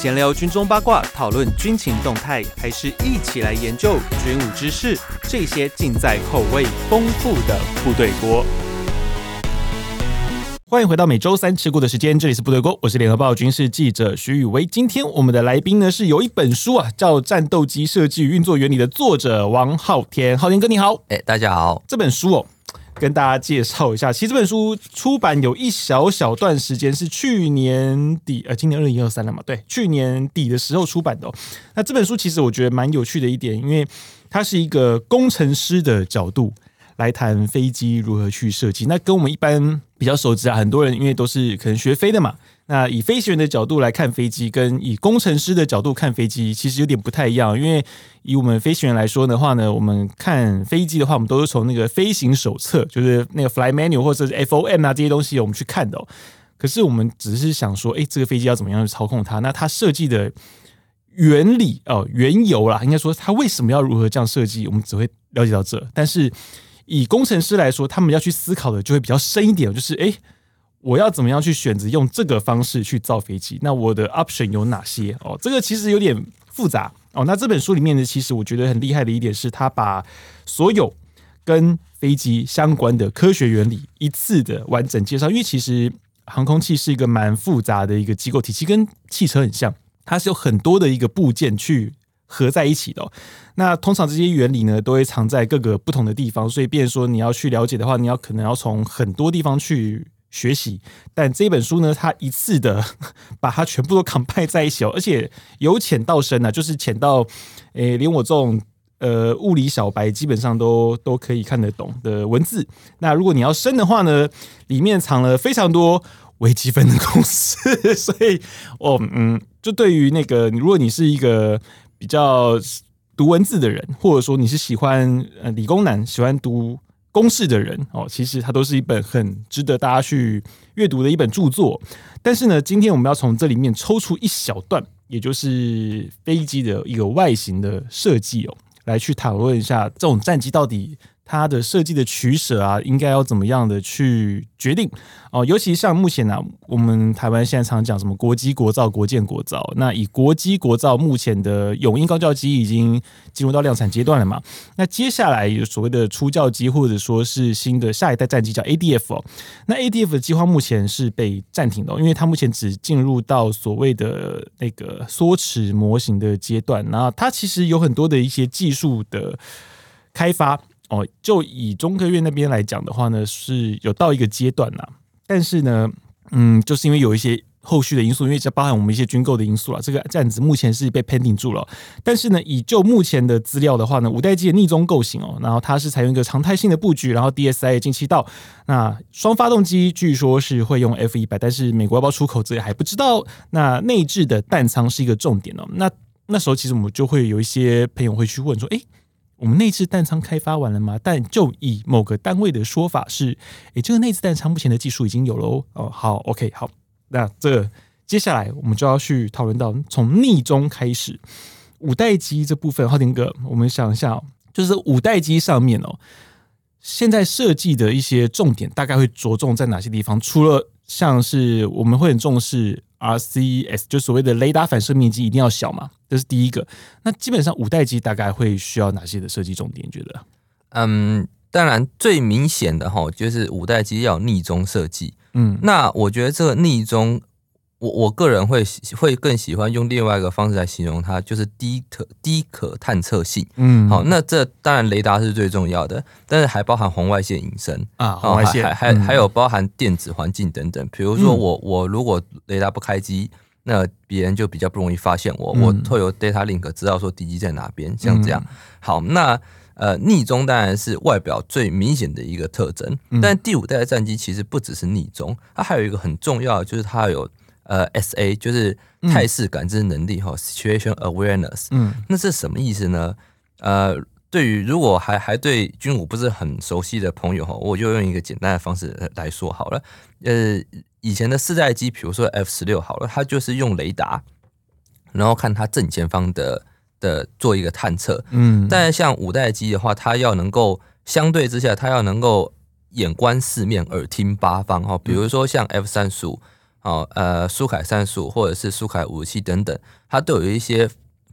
闲聊军中八卦，讨论军情动态，还是一起来研究军武知识？这些尽在口味丰富的部队锅。欢迎回到每周三吃锅的时间，这里是部队锅，我是联合报军事记者徐宇威。今天我们的来宾呢是有一本书啊，叫《战斗机设计与运作原理》的作者王浩天。浩天哥你好，哎，大家好。这本书哦。跟大家介绍一下，其实这本书出版有一小小段时间，是去年底，呃，今年二零二三了嘛？对，去年底的时候出版的。那这本书其实我觉得蛮有趣的一点，因为它是一个工程师的角度来谈飞机如何去设计。那跟我们一般比较熟知啊，很多人因为都是可能学飞的嘛。那以飞行员的角度来看飞机，跟以工程师的角度看飞机，其实有点不太一样。因为以我们飞行员来说的话呢，我们看飞机的话，我们都是从那个飞行手册，就是那个 Fly Manual 或者是 FOM 啊这些东西，我们去看的。可是我们只是想说，哎，这个飞机要怎么样去操控它？那它设计的原理哦，缘由啦，应该说它为什么要如何这样设计，我们只会了解到这。但是以工程师来说，他们要去思考的就会比较深一点，就是哎。我要怎么样去选择用这个方式去造飞机？那我的 option 有哪些？哦，这个其实有点复杂哦。那这本书里面呢，其实我觉得很厉害的一点是，他把所有跟飞机相关的科学原理一次的完整介绍。因为其实航空器是一个蛮复杂的一个机构体系，跟汽车很像，它是有很多的一个部件去合在一起的。那通常这些原理呢，都会藏在各个不同的地方，所以变说你要去了解的话，你要可能要从很多地方去。学习，但这本书呢，它一次的 把它全部都 combine 在一起哦，而且由浅到深啊，就是浅到，诶、连我这种呃物理小白基本上都都可以看得懂的文字。那如果你要深的话呢，里面藏了非常多微积分的公式，所以哦，嗯，就对于那个，如果你是一个比较读文字的人，或者说你是喜欢呃理工男，喜欢读。公式的人哦，其实它都是一本很值得大家去阅读的一本著作。但是呢，今天我们要从这里面抽出一小段，也就是飞机的一个外形的设计哦，来去讨论一下这种战机到底。它的设计的取舍啊，应该要怎么样的去决定哦？尤其像目前呢、我们台湾现在常讲什么国机国造、国建国造。那以国机国造目前的永鹰高教机已经进入到量产阶段了嘛？那接下来有所谓的初教机，或者说是新的下一代战机叫 ADF。那 ADF 的计划目前是被暂停的，因为它目前只进入到所谓的那个缩尺模型的阶段。那它其实有很多的一些技术的开发。哦，就以中科院那边来讲的话呢，是有到一个阶段啦。但是呢，嗯，就是因为有一些后续的因素，因为这包含我们一些军购的因素啦，这个这样子目前是被 pending 住了。但是呢，以就目前的资料的话呢，五代机的逆中构型哦，然后它是采用一个常态性的布局，然后 DSI 进气道，那双发动机据说是会用 F 一百，但是美国要不要出口这还不知道。那内置的弹舱是一个重点哦。那那时候其实我们就会有一些朋友会去问说，诶。我们内置弹仓开发完了吗？但就以某个单位的说法是，诶，这个内置弹仓目前的技术已经有了哦。哦，好，OK，好，那这、接下来我们就要去讨论到从匿踪开始，五代机这部分。昊天哥，我们想一下哦，就是五代机上面哦，现在设计的一些重点大概会着重在哪些地方？除了像是我们会很重视。RCS 就所谓的雷达反射面积一定要小嘛，这是第一个。那基本上五代机大概会需要哪些的设计重点？你觉得？嗯，当然最明显的哈，就是五代机要逆中设计。嗯，那我觉得这个匿踪。我我个人会会更喜欢用另外一个方式来形容它，就是低可低可探测性。嗯，好，那这当然雷达是最重要的，但是还包含红外线隐身啊，红外线还还还有包含电子环境等等。比如说我我如果雷达不开机，那别人就比较不容易发现我。我会有 data link 知道说敌机在哪边，像这样。好，那呃逆中当然是外表最明显的一个特征，但第五代的战机其实不只是逆中，它还有一个很重要的就是它有。呃，S A 就是态势感知能力哈、嗯、，Situation Awareness。嗯，那是什么意思呢？呃，对于如果还还对军武不是很熟悉的朋友哈，我就用一个简单的方式来说好了。呃，以前的四代机，比如说 F 十六好了，它就是用雷达，然后看它正前方的的做一个探测。嗯，但像五代机的话，它要能够相对之下，它要能够眼观四面，耳听八方哈。比如说像 F 三十五。哦，呃，苏凯三十五或者是苏凯五十七等等，它都有一些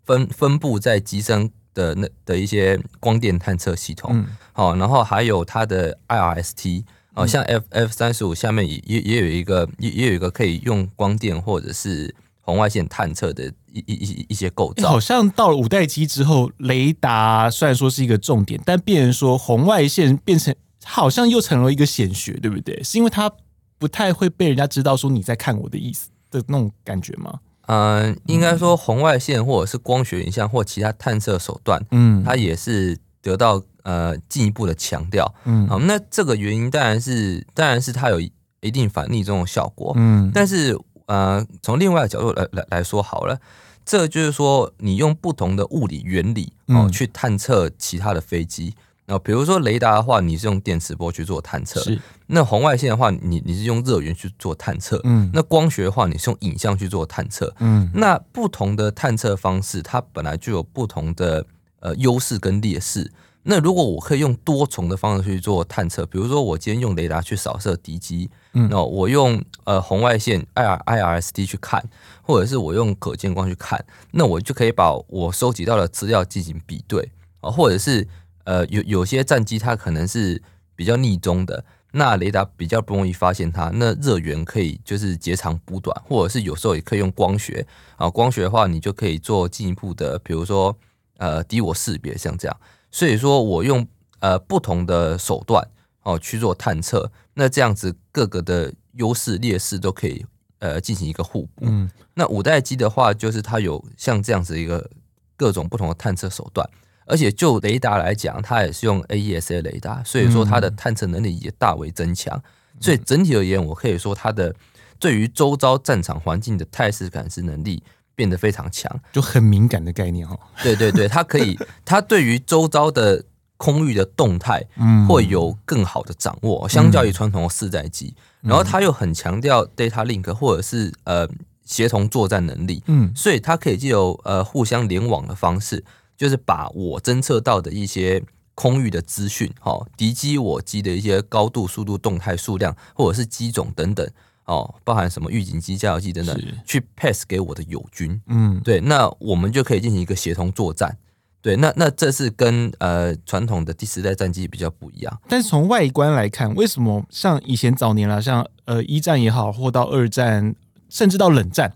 分分布在机身的那的一些光电探测系统。好、嗯，然后还有它的 IRST，哦，像 F F 三十五下面也也也有一个也也有一个可以用光电或者是红外线探测的一一一一些构造。好像到了五代机之后，雷达虽然说是一个重点，但变成说红外线变成好像又成了一个显学，对不对？是因为它。不太会被人家知道说你在看我的意思的那种感觉吗？嗯，应该说红外线或者是光学影像或其他探测手段，嗯，它也是得到呃进一步的强调，嗯，好，那这个原因当然是当然是它有一定反逆这种效果，嗯，但是呃从另外的角度来来来说好了，这就是说你用不同的物理原理哦去探测其他的飞机。那比如说雷达的话，你是用电磁波去做探测；是那红外线的话，你你是用热源去做探测。嗯，那光学的话，你是用影像去做探测。嗯，那不同的探测方式，它本来就有不同的呃优势跟劣势。那如果我可以用多重的方式去做探测，比如说我今天用雷达去扫射敌机，嗯，那我用呃红外线 I R I R S T 去看，或者是我用可见光去看，那我就可以把我收集到的资料进行比对啊，或者是。呃，有有些战机它可能是比较逆中的，那雷达比较不容易发现它，那热源可以就是截长补短，或者是有时候也可以用光学啊，光学的话你就可以做进一步的，比如说呃敌我识别像这样，所以说我用呃不同的手段哦去做探测，那这样子各个的优势劣势都可以呃进行一个互补。嗯，那五代机的话，就是它有像这样子一个各种不同的探测手段。而且就雷达来讲，它也是用 AESA 雷达，所以说它的探测能力也大为增强。所以整体而言，我可以说它的对于周遭战场环境的态势感知能力变得非常强，就很敏感的概念哦。对对对，它可以，它对于周遭的空域的动态，会有更好的掌握，相较于传统的四代机。然后它又很强调 data link 或者是呃协同作战能力，嗯，所以它可以借由呃互相联网的方式。就是把我侦测到的一些空域的资讯，哈，敌机我机的一些高度、速度、动态、数量，或者是机种等等，哦，包含什么预警机、加油机等等，去 pass 给我的友军，嗯，对，那我们就可以进行一个协同作战，对，那那这是跟呃传统的第四代战机比较不一样。但是从外观来看，为什么像以前早年啦，像呃一战也好，或到二战，甚至到冷战，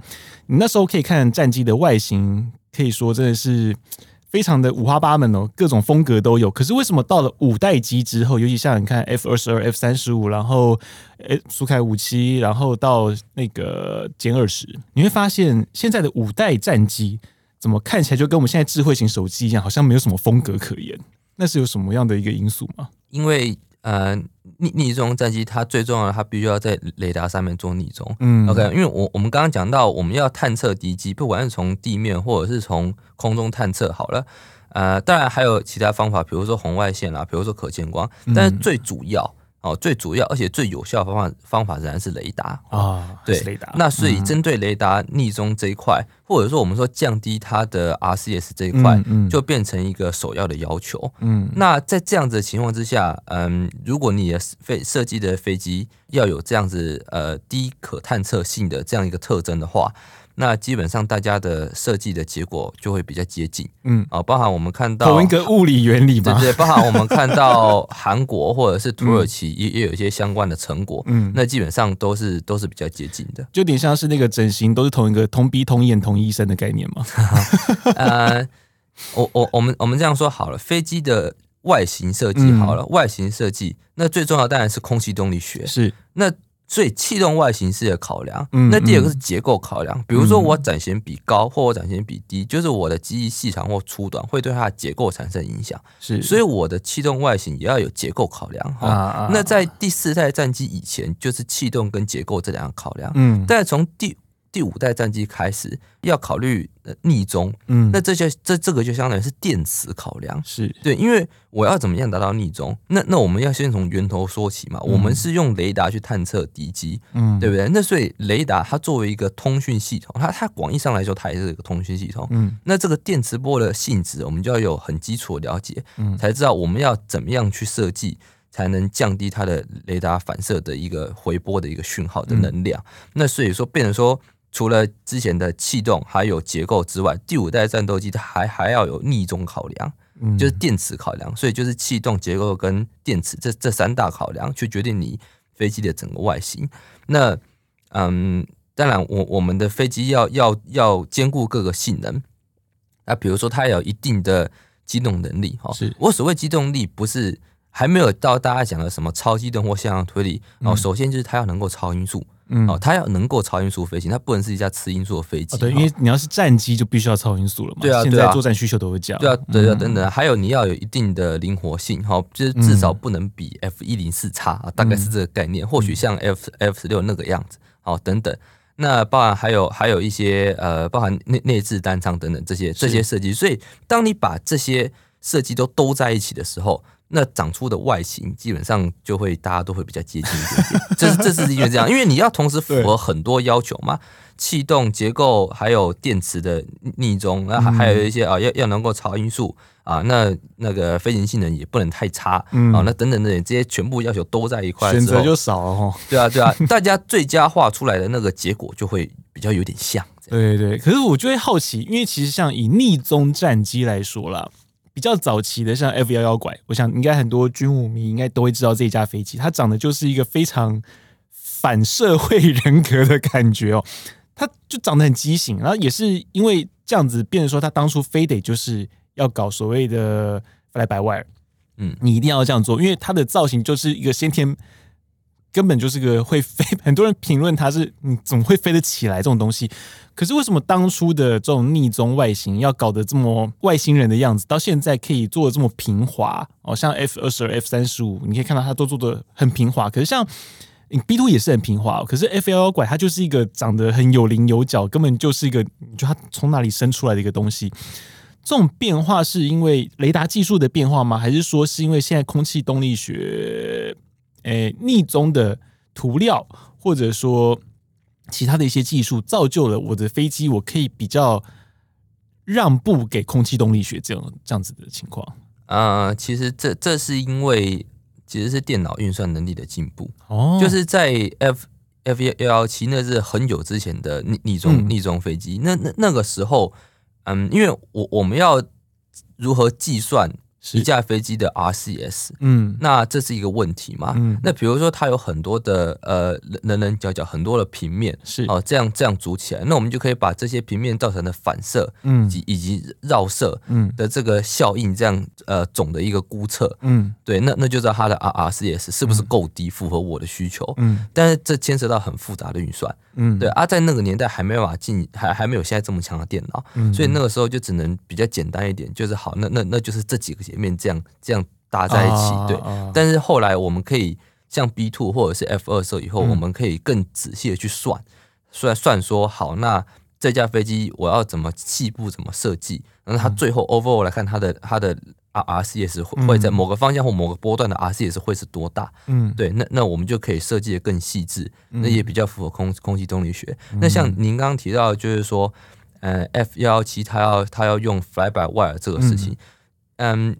你那时候可以看战机的外形，可以说真的是。非常的五花八门哦，各种风格都有。可是为什么到了五代机之后，尤其像你看 F 二十二、F 三十五，然后诶苏凯五七，然后到那个歼二十，你会发现现在的五代战机怎么看起来就跟我们现在智慧型手机一样，好像没有什么风格可言。那是有什么样的一个因素吗？因为呃。逆逆中战机，它最重要的，它必须要在雷达上面做逆中。嗯，OK，因为我我们刚刚讲到，我们要探测敌机，不管是从地面或者是从空中探测，好了，呃，当然还有其他方法，比如说红外线啦，比如说可见光，但是最主要。哦，最主要而且最有效的方法方法仍然是雷达啊，哦、对，雷达。那所以针对雷达逆中这一块，嗯、或者说我们说降低它的 RCS 这一块，嗯嗯、就变成一个首要的要求。嗯，那在这样子的情况之下，嗯，如果你的飞设计的飞机要有这样子呃低可探测性的这样一个特征的话。那基本上大家的设计的结果就会比较接近，嗯。啊，包含我们看到同一个物理原理嘛，对对，包含我们看到 韩国或者是土耳其也也有一些相关的成果，嗯，那基本上都是都是比较接近的，就有点像是那个整形都是同一个同鼻同眼同医生的概念嘛。呃，我我我们我们这样说好了，飞机的外形设计好了，嗯、外形设计那最重要当然是空气动力学，是。那。所以气动外形是一个考量，那第二个是结构考量。比如说我展弦比高或我展弦比低，就是我的机翼细长或粗短会对它的结构产生影响。是，所以我的气动外形也要有结构考量。哈，那在第四代战机以前，就是气动跟结构这两个考量。嗯，但从第第五代战机开始要考虑逆中，嗯，那这些这这个就相当于是电磁考量，是。对，因为我要怎么样达到逆中？那那我们要先从源头说起嘛，嗯、我们是用雷达去探测敌机，嗯，对不对？那所以雷达它作为一个通讯系统，它它广义上来说它也是一个通讯系统，嗯，那这个电磁波的性质，我们就要有很基础的了解，嗯，才知道我们要怎么样去设计才能降低它的雷达反射的一个回波的一个讯号的能量。嗯、那所以说，变成说，除了之前的气动还有结构之外，第五代战斗机它还还要有逆中考量，嗯、就是电池考量。所以就是气动、结构跟电池这这三大考量，去决定你飞机的整个外形。那嗯，当然我我们的飞机要要要兼顾各个性能。那比如说它有一定的机动能力，哈，是我所谓机动力不是。还没有到大家讲的什么超机动或向上推力，然后首先就是它要能够超音速，嗯，哦，它要能够超音速飞行，它不能是一架次音速的飞机，对，因为你要是战机就必须要超音速了嘛，对啊，现在作战需求都会讲，对啊，对啊，等等，还有你要有一定的灵活性，哈，就是至少不能比 F 一零四差啊，大概是这个概念，或许像 F F 十六那个样子，好，等等，那包含还有还有一些呃，包含内内置单舱等等这些这些设计，所以当你把这些设计都兜在一起的时候。那长出的外形基本上就会大家都会比较接近一点点，这是这是因为这样，因为你要同时符合很多要求嘛，气动结构还有电池的逆中，那还还有一些啊要要能够超音速啊，那那个飞行性能也不能太差啊，那等等的这些全部要求都在一块，选择就少了哈。对啊对啊，大家最佳化出来的那个结果就会比较有点像。对对，可是我就会好奇，因为其实像以逆中战机来说啦。比较早期的像 F 幺幺拐，我想应该很多军武迷应该都会知道这一架飞机，它长得就是一个非常反社会人格的感觉哦，它就长得很畸形，然后也是因为这样子，变成说他当初非得就是要搞所谓的 fly by wire，嗯，你一定要这样做，因为它的造型就是一个先天。根本就是个会飞，很多人评论它是，你怎么会飞得起来这种东西？可是为什么当初的这种逆中外形要搞得这么外星人的样子，到现在可以做的这么平滑？哦，像 F 二十二、F 三十五，你可以看到它都做的很平滑。可是像 B two 也是很平滑，可是 F 幺幺拐它就是一个长得很有棱有角，根本就是一个，你觉得它从哪里生出来的一个东西？这种变化是因为雷达技术的变化吗？还是说是因为现在空气动力学？诶，逆中的涂料，或者说其他的一些技术，造就了我的飞机，我可以比较让步给空气动力学这样这样子的情况。呃，其实这这是因为其实是电脑运算能力的进步。哦，就是在 F F 幺幺七那是很久之前的逆逆中逆中飞机，那那那个时候，嗯，因为我我们要如何计算？一架飞机的 RCS，嗯，那这是一个问题嘛？嗯，那比如说它有很多的呃棱棱角角，很多的平面是。哦，这样这样组起来，那我们就可以把这些平面造成的反射，嗯，以及以及绕射，嗯。的这个效应，这样呃总的一个估测，嗯，对，那那就知道它的 R RCS 是不是够低，符合我的需求，嗯，但是这牵涉到很复杂的运算，嗯，对啊，在那个年代还没有办法进，还还没有现在这么强的电脑，嗯，所以那个时候就只能比较简单一点，就是好，那那那就是这几个。前面这样这样搭在一起，对。但是后来我们可以像 B two 或者是 F 二时以后，我们可以更仔细的去算，算算说好，那这架飞机我要怎么细部怎么设计，然后它最后 overall 来看，它的它的 R C S 会会在某个方向或某个波段的 R C S 会是多大？嗯，对。那那我们就可以设计的更细致，那也比较符合空空气动力学。那像您刚刚提到，就是说，呃，F 幺幺七它要它要用 fly by wire 这个事情。嗯，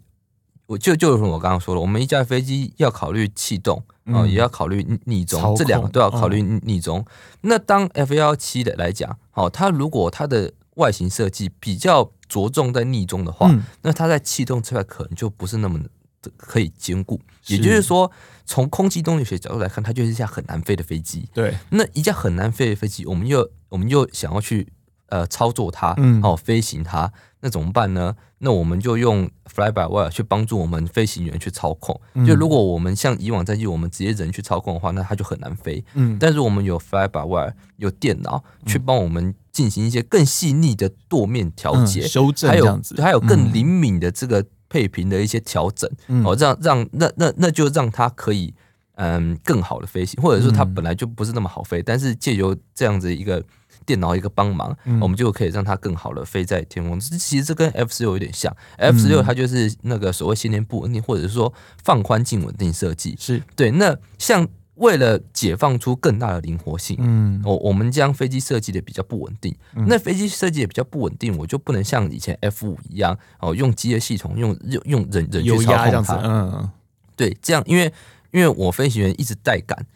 我就就是我刚刚说了，我们一架飞机要考虑气动啊，也要考虑逆中，这两个都要考虑逆中。那当 F 幺七的来讲，好，它如果它的外形设计比较着重在逆中的话，那它在气动这块可能就不是那么的可以兼顾。也就是说，从空气动力学角度来看，它就是一架很难飞的飞机。对，那一架很难飞的飞机，我们又我们又想要去呃操作它，哦，飞行它。那怎么办呢？那我们就用 fly by wire 去帮助我们飞行员去操控。就如果我们像以往在机，我们直接人去操控的话，那它就很难飞。嗯，但是我们有 fly by wire，有电脑去帮我们进行一些更细腻的舵面调节、修正，还有还有更灵敏的这个配平的一些调整。哦，让让那那那就让它可以嗯更好的飞行，或者说它本来就不是那么好飞，但是借由这样子一个。电脑一个帮忙，嗯、我们就可以让它更好的飞在天空。其实这跟 F 十六有点像，F 十六它就是那个所谓先天不稳定，或者是说放宽镜稳定设计。是对。那像为了解放出更大的灵活性，嗯，我我们将飞机设计的比较不稳定。嗯、那飞机设计也比较不稳定，我就不能像以前 F 五一样哦，用机械系统用用用人人去操控它。嗯。对，这样因为因为我飞行员一直带杆，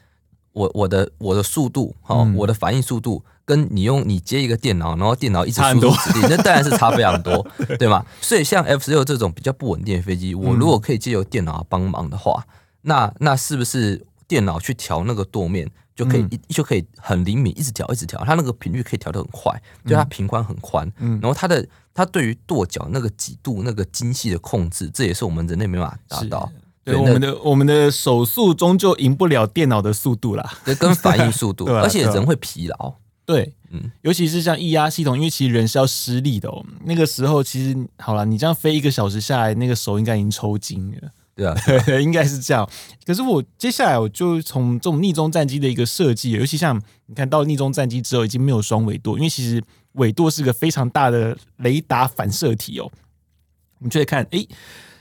我我的我的速度哈，嗯、我的反应速度跟你用你接一个电脑，然后电脑一直输入指令，那当然是差非常多，对吗？所以像 F 十六这种比较不稳定的飞机，我如果可以借由电脑帮忙的话，嗯、那那是不是电脑去调那个舵面？就可以一、嗯、就可以很灵敏，一直调一直调，它那个频率可以调得很快，就它平宽很宽，嗯、然后它的它对于舵脚那个几度那个精细的控制，这也是我们人类没办法达到。对，我们的我们的手速终究赢不了电脑的速度啦，对，跟反应速度，而且人会疲劳。对，嗯，尤其是像液压系统，因为其实人是要施力的哦。那个时候其实好了，你这样飞一个小时下来，那个手应该已经抽筋了。对啊，对，应该是这样。可是我接下来我就从这种逆中战机的一个设计，尤其像你看到逆中战机之后，已经没有双尾舵，因为其实尾舵是个非常大的雷达反射体哦。我们就会看，哎，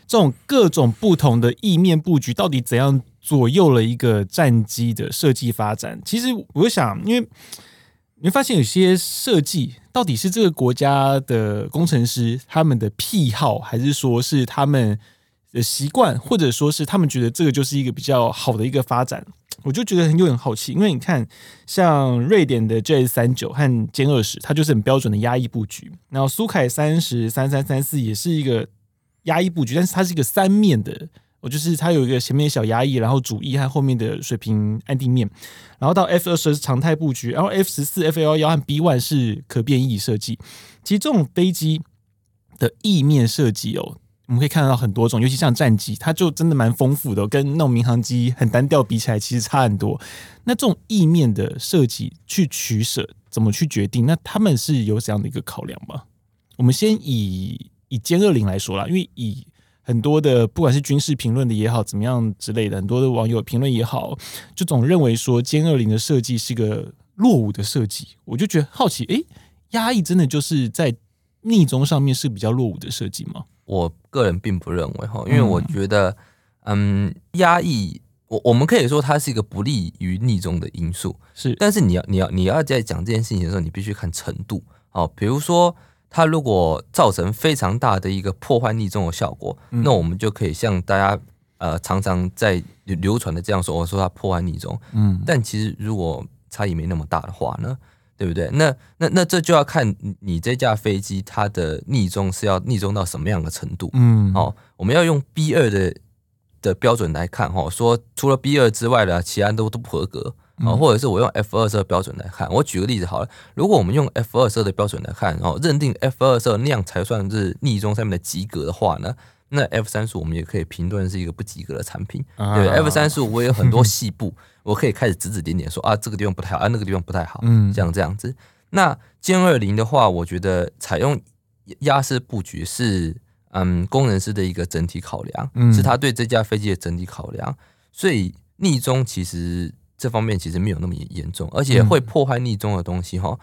这种各种不同的翼面布局到底怎样左右了一个战机的设计发展？其实我想，因为你会发现有些设计到底是这个国家的工程师他们的癖好，还是说是他们的习惯，或者说是他们觉得这个就是一个比较好的一个发展，我就觉得很有点好奇。因为你看，像瑞典的 J 三九和歼二十，它就是很标准的压抑布局。然后苏凯三十、三三、三四也是一个压翼布局，但是它是一个三面的，我就是它有一个前面小压翼，然后主翼和后面的水平安定面。然后到 F 二十是常态布局，然后 F 十四、F 幺幺和 B one 是可变翼设计。其实这种飞机的翼面设计哦。我们可以看到很多种，尤其像战机，它就真的蛮丰富的，跟那种民航机很单调比起来，其实差很多。那这种翼面的设计去取舍，怎么去决定？那他们是有怎样的一个考量吗？我们先以以歼二零来说啦，因为以很多的不管是军事评论的也好，怎么样之类的，很多的网友评论也好，就总认为说歼二零的设计是个落伍的设计。我就觉得好奇，诶，压抑真的就是在逆中上面是比较落伍的设计吗？我个人并不认为哈，因为我觉得，嗯，压抑我我们可以说它是一个不利于逆中的因素，是。但是你要你要你要在讲这件事情的时候，你必须看程度哦。比如说，它如果造成非常大的一个破坏逆中的效果，嗯、那我们就可以像大家呃常常在流传的这样说，我说它破坏逆中，嗯。但其实如果差异没那么大的话呢？对不对？那那那这就要看你这架飞机它的逆中是要逆中到什么样的程度。嗯，好，我们要用 B 二的的标准来看哈，说除了 B 二之外的其他都都不合格啊，或者是我用 F 二十二标准来看。我举个例子好了，如果我们用 F 二十二的标准来看，然后认定 F 二十二那样才算是逆中上面的及格的话呢？那 F 三十五我们也可以评论是一个不及格的产品，对 F 三十五我也有很多细部，我可以开始指指点点说啊，这个地方不太好，啊，那个地方不太好，嗯，像这样子。那歼二零的话，我觉得采用压式布局是嗯工程师的一个整体考量，是他对这架飞机的整体考量，所以逆中其实这方面其实没有那么严重，而且会破坏逆中的东西哈，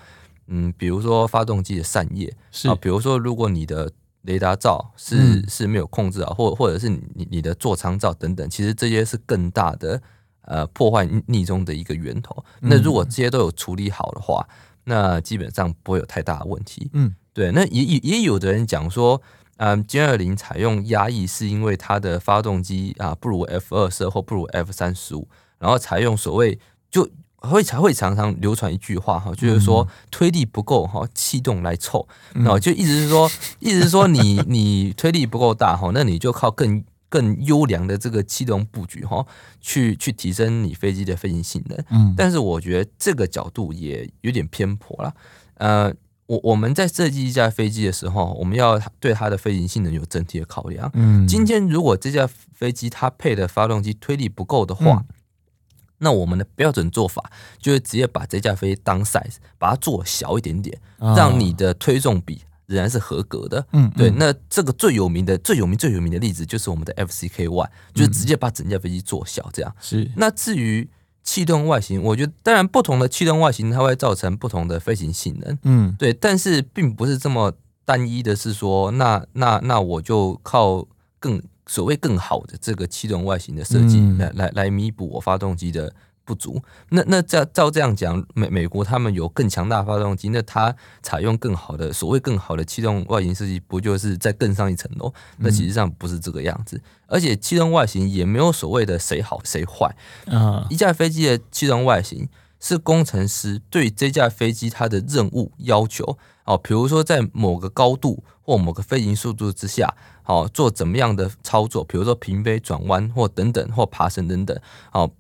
嗯，比如说发动机的扇叶，是啊，比如说如果你的雷达罩是、嗯、是没有控制啊，或或者是你你的座舱罩等等，其实这些是更大的呃破坏逆中的一个源头。嗯、那如果这些都有处理好的话，那基本上不会有太大的问题。嗯，对。那也也也有的人讲说，嗯，歼二零采用压抑是因为它的发动机啊不如 F 二十二或不如 F 三十五，然后采用所谓就。会才会常常流传一句话哈，就是说推力不够哈，气动来凑，然后就意思是说，意思是说你你推力不够大哈，那你就靠更更优良的这个气动布局哈，去去提升你飞机的飞行性能。嗯，但是我觉得这个角度也有点偏颇了。呃，我我们在设计一架飞机的时候，我们要对它的飞行性能有整体的考量。嗯，今天如果这架飞机它配的发动机推力不够的话，那我们的标准做法就是直接把这架飞机当 size，把它做小一点点，让你的推重比仍然是合格的。嗯，对。那这个最有名的、最有名、最有名的例子就是我们的 FCK One，就是直接把整架飞机做小这样。是。那至于气动外形，我觉得当然不同的气动外形它会造成不同的飞行性能。嗯，对。但是并不是这么单一的，是说那那那我就靠更。所谓更好的这个气动外形的设计，来来来弥补我发动机的不足。那那照照这样讲，美美国他们有更强大的发动机，那它采用更好的所谓更好的气动外形设计，不就是再更上一层楼？那其实上不是这个样子，而且气动外形也没有所谓的谁好谁坏。啊，一架飞机的气动外形是工程师对这架飞机它的任务要求。哦，比如说在某个高度或某个飞行速度之下，好做怎么样的操作，比如说平飞、转弯或等等或爬升等等，好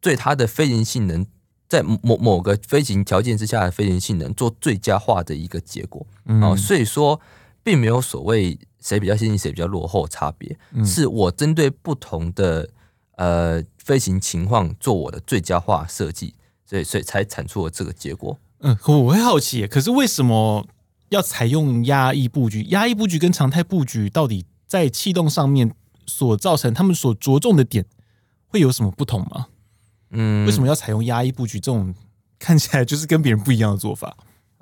对它的飞行性能，在某某个飞行条件之下的飞行性能做最佳化的一个结果。哦，所以说并没有所谓谁比较先进谁比较落后差别，是我针对不同的呃飞行情况做我的最佳化设计，所以所以才产出了这个结果。嗯，我会好奇，可是为什么要采用压抑布局？压抑布局跟常态布局到底在气动上面所造成他们所着重的点会有什么不同吗？嗯，为什么要采用压抑布局这种看起来就是跟别人不一样的做法？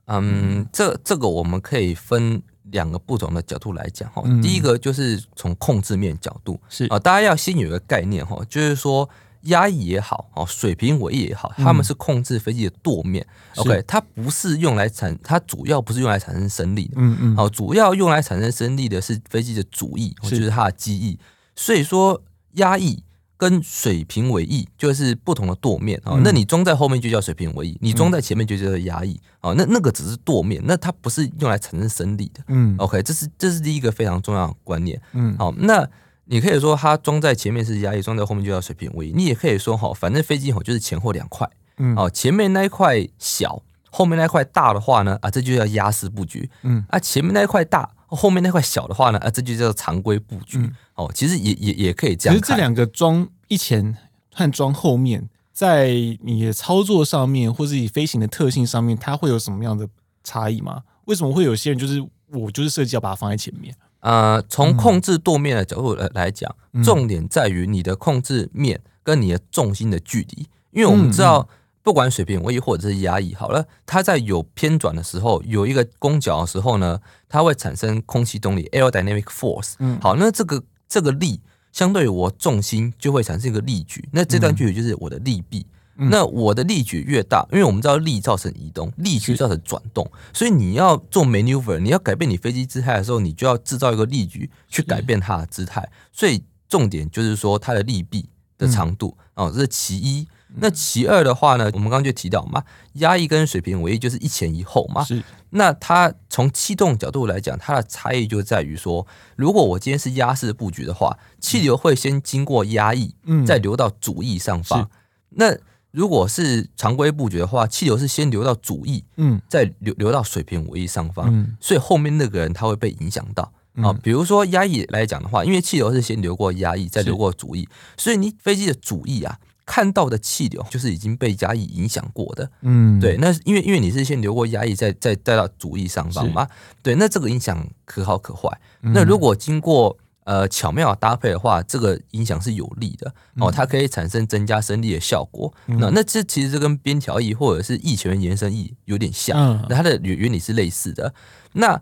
嗯，这这个我们可以分两个不同的角度来讲哈。嗯，第一个就是从控制面角度是啊，大家要先有一个概念哈，就是说。压抑也好，哦，水平尾翼也好，他们是控制飞机的舵面。嗯、OK，它不是用来产，它主要不是用来产生升力的。嗯嗯，好，主要用来产生升力的是飞机的主翼，就是它的机翼。所以说，压抑跟水平尾翼就是不同的舵面啊。嗯、那你装在后面就叫水平尾翼，你装在前面就叫做压抑。哦，那那个只是舵面，那它不是用来产生升力的。嗯，OK，这是这是第一个非常重要的观念。嗯，好，那。你可以说它装在前面是压抑，装在后面就叫水平位移。你也可以说哈，反正飞机吼就是前后两块，嗯，哦，前面那一块小，后面那块大的话呢，啊，这就叫压式布局，嗯，啊，前面那一块大，后面那块小的话呢，啊，这就叫常规布局，嗯、哦，其实也也也可以这样。其实这两个装一前和装后面，在你的操作上面，或是你飞行的特性上面，它会有什么样的差异吗？为什么会有些人就是我就是设计要把它放在前面？呃，从控制舵面的角度来来讲，嗯、重点在于你的控制面跟你的重心的距离。因为我们知道，不管水平位移或者是压抑，好了，它在有偏转的时候，有一个攻角的时候呢，它会产生空气动力 （aerodynamic force）。嗯，好，那这个这个力相对于我重心就会产生一个力矩，那这段距离就是我的力臂。那我的力矩越大，因为我们知道力造成移动，力矩造成转动，所以你要做 maneuver，你要改变你飞机姿态的时候，你就要制造一个力矩去改变它的姿态。所以重点就是说它的力臂的长度哦，这是其一。那其二的话呢，我们刚刚就提到嘛，压抑跟水平尾翼就是一前一后嘛。是。那它从气动角度来讲，它的差异就在于说，如果我今天是压式布局的话，气流会先经过压抑，嗯，再流到主翼上方。那如果是常规布局的话，气流是先流到主翼，嗯，再流流到水平尾翼上方，嗯，所以后面那个人他会被影响到啊。比如说压抑来讲的话，因为气流是先流过压抑，再流过主翼，所以你飞机的主翼啊，看到的气流就是已经被压抑影响过的，嗯，对。那因为因为你是先流过压抑，再再带到主翼上方嘛，对。那这个影响可好可坏。那如果经过呃，巧妙搭配的话，这个影响是有利的哦，它可以产生增加升力的效果。嗯、那那这其实这跟边条翼或者是翼前缘延伸翼有点像，嗯、那它的原原理是类似的。那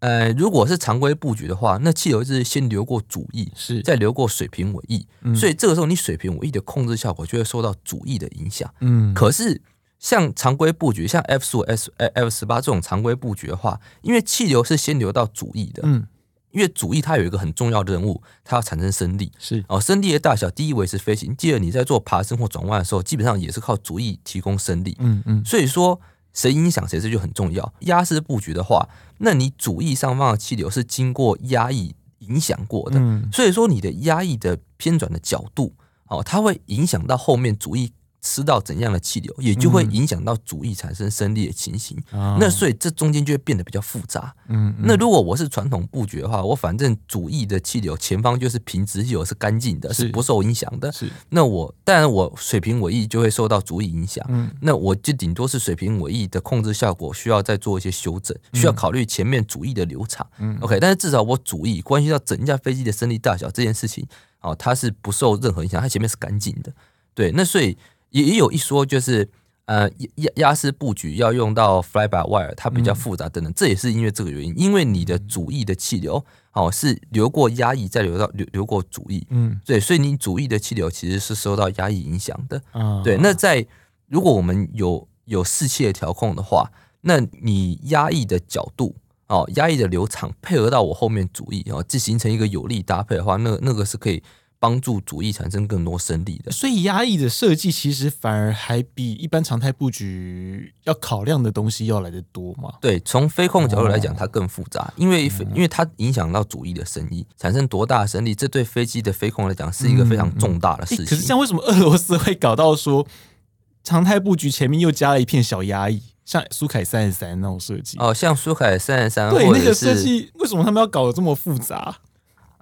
呃，如果是常规布局的话，那气流是先流过主翼，是再流过水平尾翼，嗯、所以这个时候你水平尾翼的控制效果就会受到主翼的影响。嗯，可是像常规布局，像 F 十五、S F 十八这种常规布局的话，因为气流是先流到主翼的，嗯。因为主翼它有一个很重要的任务，它要产生升力，是。哦，升力的大小，第一维持飞行，第二你在做爬升或转弯的时候，基本上也是靠主翼提供升力，嗯嗯，所以说谁影响谁这就很重要。压式布局的话，那你主翼上方的气流是经过压抑影响过的，嗯，所以说你的压抑的偏转的角度，哦，它会影响到后面主翼。吃到怎样的气流，也就会影响到主翼产生升力的情形。嗯、那所以这中间就会变得比较复杂。嗯，嗯，那如果我是传统布局的话，我反正主翼的气流前方就是平直气流是干净的，是不受影响的。是，那我当然我水平尾翼就会受到主翼影响。嗯，那我就顶多是水平尾翼的控制效果需要再做一些修正，需要考虑前面主翼的流场。嗯，OK，但是至少我主翼关系到整架飞机的升力大小这件事情，哦，它是不受任何影响，它前面是干净的。对，那所以。也也有一说，就是呃压压式布局要用到 fly by wire，它比较复杂等等，嗯、这也是因为这个原因，因为你的主翼的气流哦是流过压抑再流到流流过主翼，嗯，对，所以你主翼的气流其实是受到压抑影响的，嗯，对。那在如果我们有有四气的调控的话，那你压抑的角度哦，压抑的流场配合到我后面主翼哦，这形成一个有力搭配的话，那那个是可以。帮助主翼产生更多生力的，所以压抑的设计其实反而还比一般常态布局要考量的东西要来得多嘛？对，从飞控角度来讲，它更复杂，因为因为它影响到主翼的生意，产生多大的生力，这对飞机的飞控来讲是一个非常重大的事情。可是像为什么俄罗斯会搞到说常态布局前面又加了一片小压抑，像苏凯三十三那种设计？哦，像苏凯三十三，对那个设计，为什么他们要搞得这么复杂？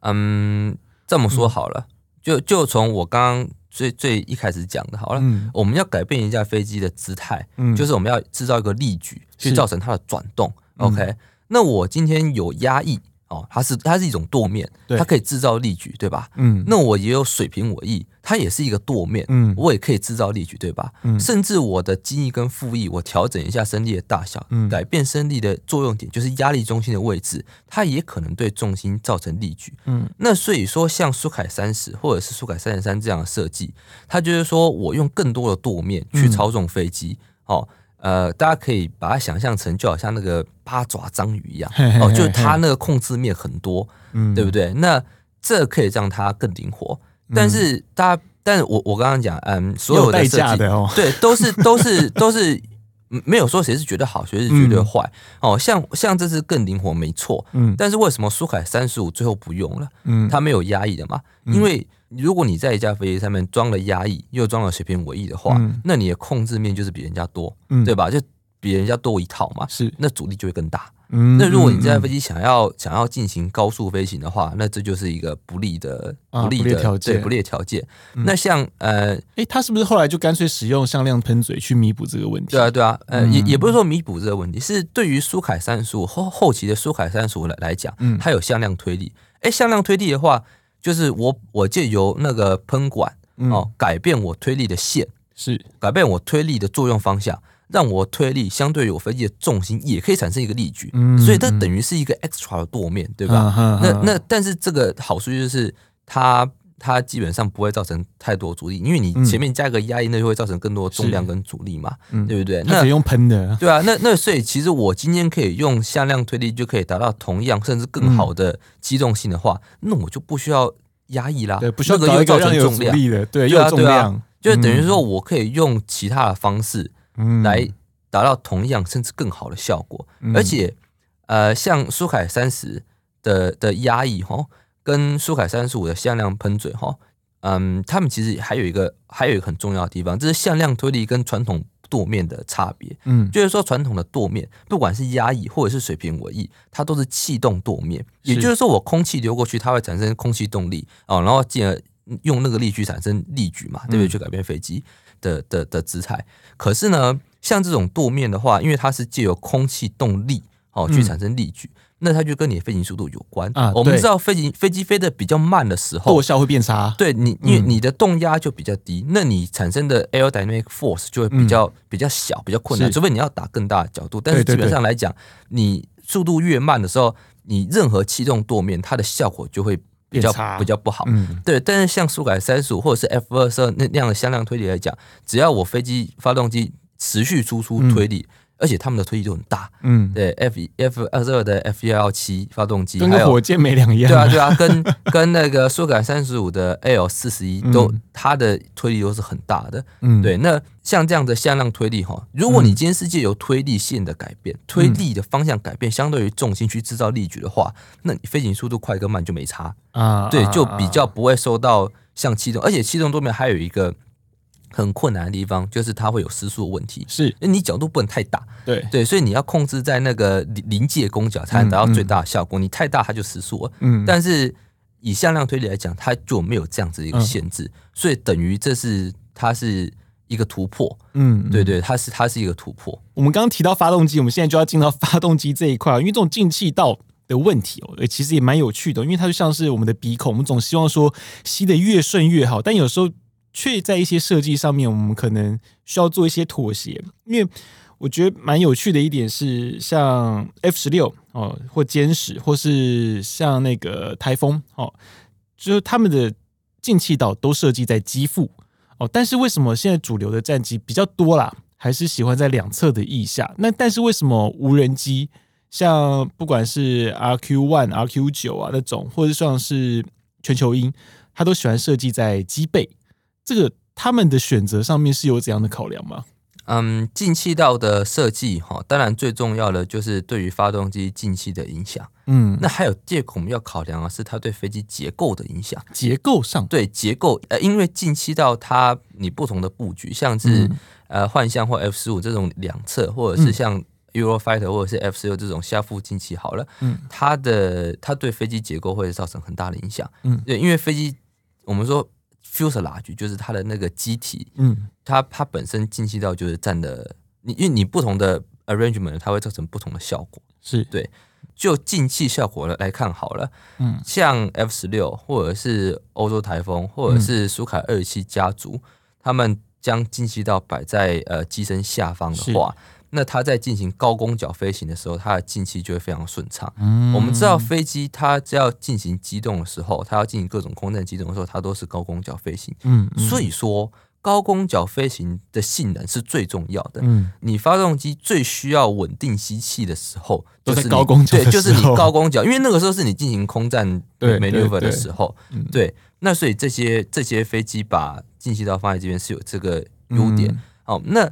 嗯。这么说好了，嗯、就就从我刚刚最最一开始讲的，好了，嗯、我们要改变一架飞机的姿态，嗯、就是我们要制造一个力矩去造成它的转动。OK，、嗯、那我今天有压抑。哦，它是它是一种舵面，它可以制造力矩，对吧？嗯，那我也有水平尾翼，它也是一个舵面，嗯，我也可以制造力矩，对吧？嗯，甚至我的机翼跟副翼，我调整一下升力的大小，嗯，改变升力的作用点，就是压力中心的位置，它也可能对重心造成力矩，嗯，那所以说像苏凯三十或者是苏凯三十三这样的设计，它就是说我用更多的舵面去操纵飞机，哦。呃，大家可以把它想象成就好像那个八爪章鱼一样哦，就是它那个控制面很多，嗯，对不对？那这可以让它更灵活。但是大家，但是我我刚刚讲，嗯，所有的设计对，都是都是都是。没有说谁是绝对好，谁是绝对坏。嗯、哦，像像这次更灵活，没错。嗯，但是为什么苏凯三十五最后不用了？嗯，它没有压抑的嘛？嗯、因为如果你在一架飞机上面装了压抑，又装了水平尾翼的话，嗯、那你的控制面就是比人家多，嗯、对吧？就比人家多一套嘛。是，那阻力就会更大。嗯，那如果你这架飞机想要、嗯、想要进行高速飞行的话，那这就是一个不利的不利的条件，不利的条件。嗯、那像呃，诶、欸，他是不是后来就干脆使用向量喷嘴去弥补这个问题？对啊，对啊，呃，嗯、也也不是说弥补这个问题，是对于苏凯三十五后后期的苏凯三十五来来讲，嗯，它有向量推力。诶、欸，向量推力的话，就是我我借由那个喷管哦，改变我推力的线，是改变我推力的作用方向。让我推力相对于我飞机的重心也可以产生一个力矩，嗯、所以它等于是一个 extra 的舵面，对吧？那那但是这个好处就是它它基本上不会造成太多阻力，因为你前面加个压力，那就会造成更多重量跟阻力嘛，嗯、对不对？那用喷的，对啊。那那所以其实我今天可以用向量推力就可以达到同样甚至更好的机动性的话，嗯、那我就不需要压抑啦，对，不需要又造成重量的，对，又有重量，啊、就等于说我可以用其他的方式。来达到同样甚至更好的效果，嗯、而且，呃，像苏凯三十的的压抑哈，跟苏凯三十五的向量喷嘴哈，嗯，他们其实还有一个还有一个很重要的地方，这是向量推力跟传统舵面的差别。嗯，就是说传统的舵面，不管是压抑或者是水平尾翼，它都是气动舵面，也就是说我空气流过去，它会产生空气动力哦，然后进而用那个力矩产生力矩嘛，对不对？去改变飞机。的的的姿态，可是呢，像这种舵面的话，因为它是借由空气动力哦去产生力矩，嗯、那它就跟你的飞行速度有关啊。我们知道飞行飞机飞得比较慢的时候，舵效会变差。对你，因为你的动压就比较低，嗯、那你产生的 aerodynamic force 就会比较、嗯、比较小，比较困难。除非你要打更大的角度，但是基本上来讲，你速度越慢的时候，你任何气动舵面，它的效果就会。比较比较不好，嗯，对，但是像速改三十五或者是 F 二十二那那样的向量推理来讲，只要我飞机发动机持续输出推力。嗯而且他们的推力都很大，嗯，对，F F 二十二的 F 幺幺七发动机，跟个火箭没两样，对啊，对啊，跟跟那个苏凯三十五的 L 四十一都，它的推力都是很大的，嗯，对。那像这样的向量推力哈，如果你今天是借由推力线的改变，推力的方向改变，相对于重心去制造力矩的话，那你飞行速度快跟慢就没差。啊，对，就比较不会受到像气动，而且气动多面还有一个。很困难的地方就是它会有失速的问题，是，因为你角度不能太大，对。对，所以你要控制在那个临界攻角才能达到最大的效果。嗯嗯、你太大它就失速了，嗯，但是以向量推理来讲，它就没有这样子的一个限制，嗯、所以等于这是它是一个突破，嗯，对对，它是它是一个突破。我们刚刚提到发动机，我们现在就要进到发动机这一块，因为这种进气道的问题哦，其实也蛮有趣的，因为它就像是我们的鼻孔，我们总希望说吸的越顺越好，但有时候。却在一些设计上面，我们可能需要做一些妥协。因为我觉得蛮有趣的一点是，像 F 十六哦，或歼十，或是像那个台风哦，就是他们的进气道都设计在机腹哦。但是为什么现在主流的战机比较多啦，还是喜欢在两侧的翼下？那但是为什么无人机像不管是 RQ One、RQ 九啊那种，或者像是全球鹰，它都喜欢设计在机背？这个他们的选择上面是有怎样的考量吗？嗯，进气道的设计哈，当然最重要的就是对于发动机进气的影响。嗯，那还有第二个我们要考量啊是它对飞机结构的影响。结构上，对结构，呃，因为进气道它你不同的布局，像是、嗯、呃幻象或 F 十五这种两侧，或者是像 Eurofighter 或者是 F 十六这种下腹进气好了，嗯，它的它对飞机结构会造成很大的影响。嗯，对，因为飞机我们说。Fuselage 就是它的那个机体，嗯，它它本身进气道就是占的，你因为你不同的 arrangement，它会造成不同的效果，是对。就进气效果来看好了，嗯，像 F 十六或者是欧洲台风或者是苏凯二七家族，嗯、他们将进气道摆在呃机身下方的话。那它在进行高攻角飞行的时候，它的进气就会非常顺畅。嗯，我们知道飞机它只要进行机动的时候，它要进行各种空战机动的时候，它都是高攻角飞行。嗯，所以说高攻角飞行的性能是最重要的。嗯，你发动机最需要稳定吸气的时候，就是高攻角，对，就是你高攻角，因为那个时候是你进行空战 maneuver 的时候。对，那所以这些这些飞机把进气道放在这边是有这个优点。哦，那。